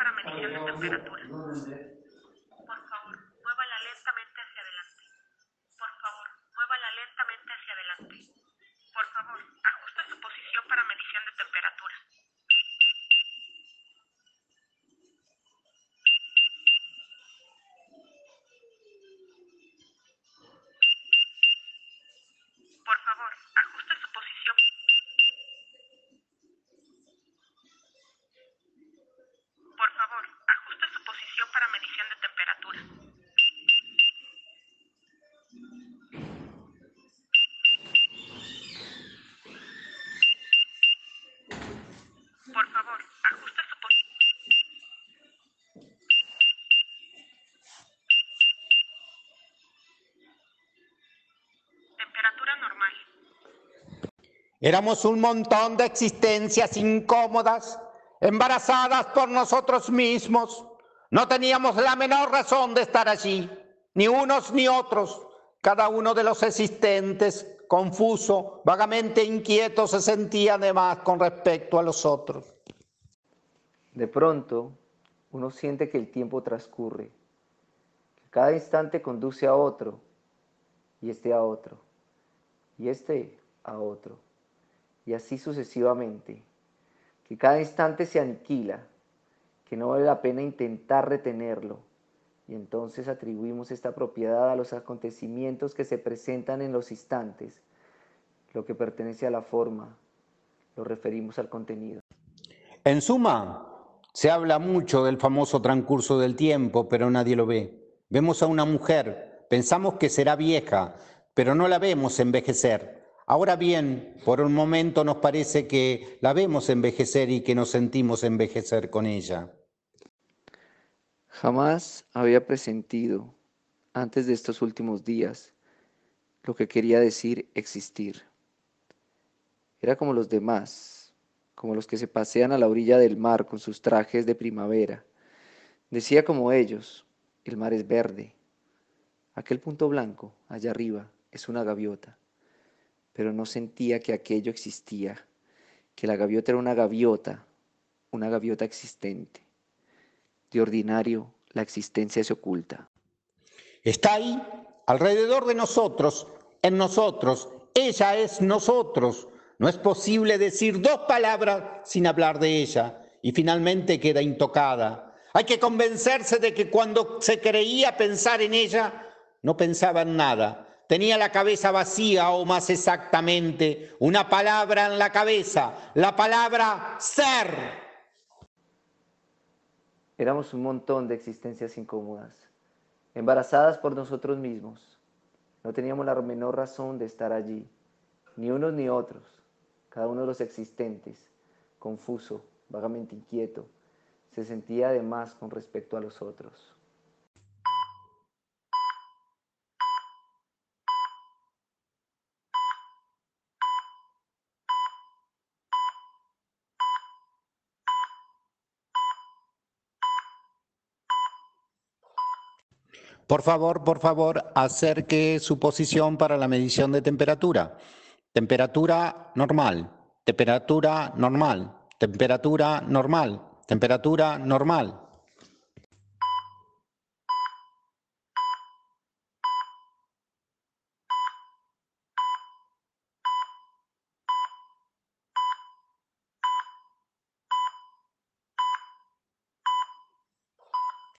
para medición de temperatura. Por favor, muévala lentamente hacia adelante. Por favor, muévala lentamente hacia adelante. Por favor, ajuste su posición para medición de temperatura. Por favor, ajuste Éramos un montón de existencias incómodas, embarazadas por nosotros mismos. No teníamos la menor razón de estar allí, ni unos ni otros. Cada uno de los existentes, confuso, vagamente inquieto, se sentía además con respecto a los otros. De pronto, uno siente que el tiempo transcurre, que cada instante conduce a otro, y este a otro, y este a otro, y así sucesivamente, que cada instante se aniquila, que no vale la pena intentar retenerlo, y entonces atribuimos esta propiedad a los acontecimientos que se presentan en los instantes, lo que pertenece a la forma, lo referimos al contenido. En suma, se habla mucho del famoso transcurso del tiempo, pero nadie lo ve. Vemos a una mujer, pensamos que será vieja, pero no la vemos envejecer. Ahora bien, por un momento nos parece que la vemos envejecer y que nos sentimos envejecer con ella. Jamás había presentido, antes de estos últimos días, lo que quería decir existir. Era como los demás, como los que se pasean a la orilla del mar con sus trajes de primavera. Decía como ellos, el mar es verde. Aquel punto blanco, allá arriba, es una gaviota. Pero no sentía que aquello existía, que la gaviota era una gaviota, una gaviota existente. De ordinario, la existencia se oculta. Está ahí, alrededor de nosotros, en nosotros. Ella es nosotros. No es posible decir dos palabras sin hablar de ella y finalmente queda intocada. Hay que convencerse de que cuando se creía pensar en ella, no pensaba en nada. Tenía la cabeza vacía o más exactamente una palabra en la cabeza, la palabra ser. Éramos un montón de existencias incómodas, embarazadas por nosotros mismos. No teníamos la menor razón de estar allí, ni unos ni otros, cada uno de los existentes, confuso, vagamente inquieto, se sentía además con respecto a los otros. Por favor, por favor, acerque su posición para la medición de temperatura. Temperatura normal, temperatura normal, temperatura normal, temperatura normal.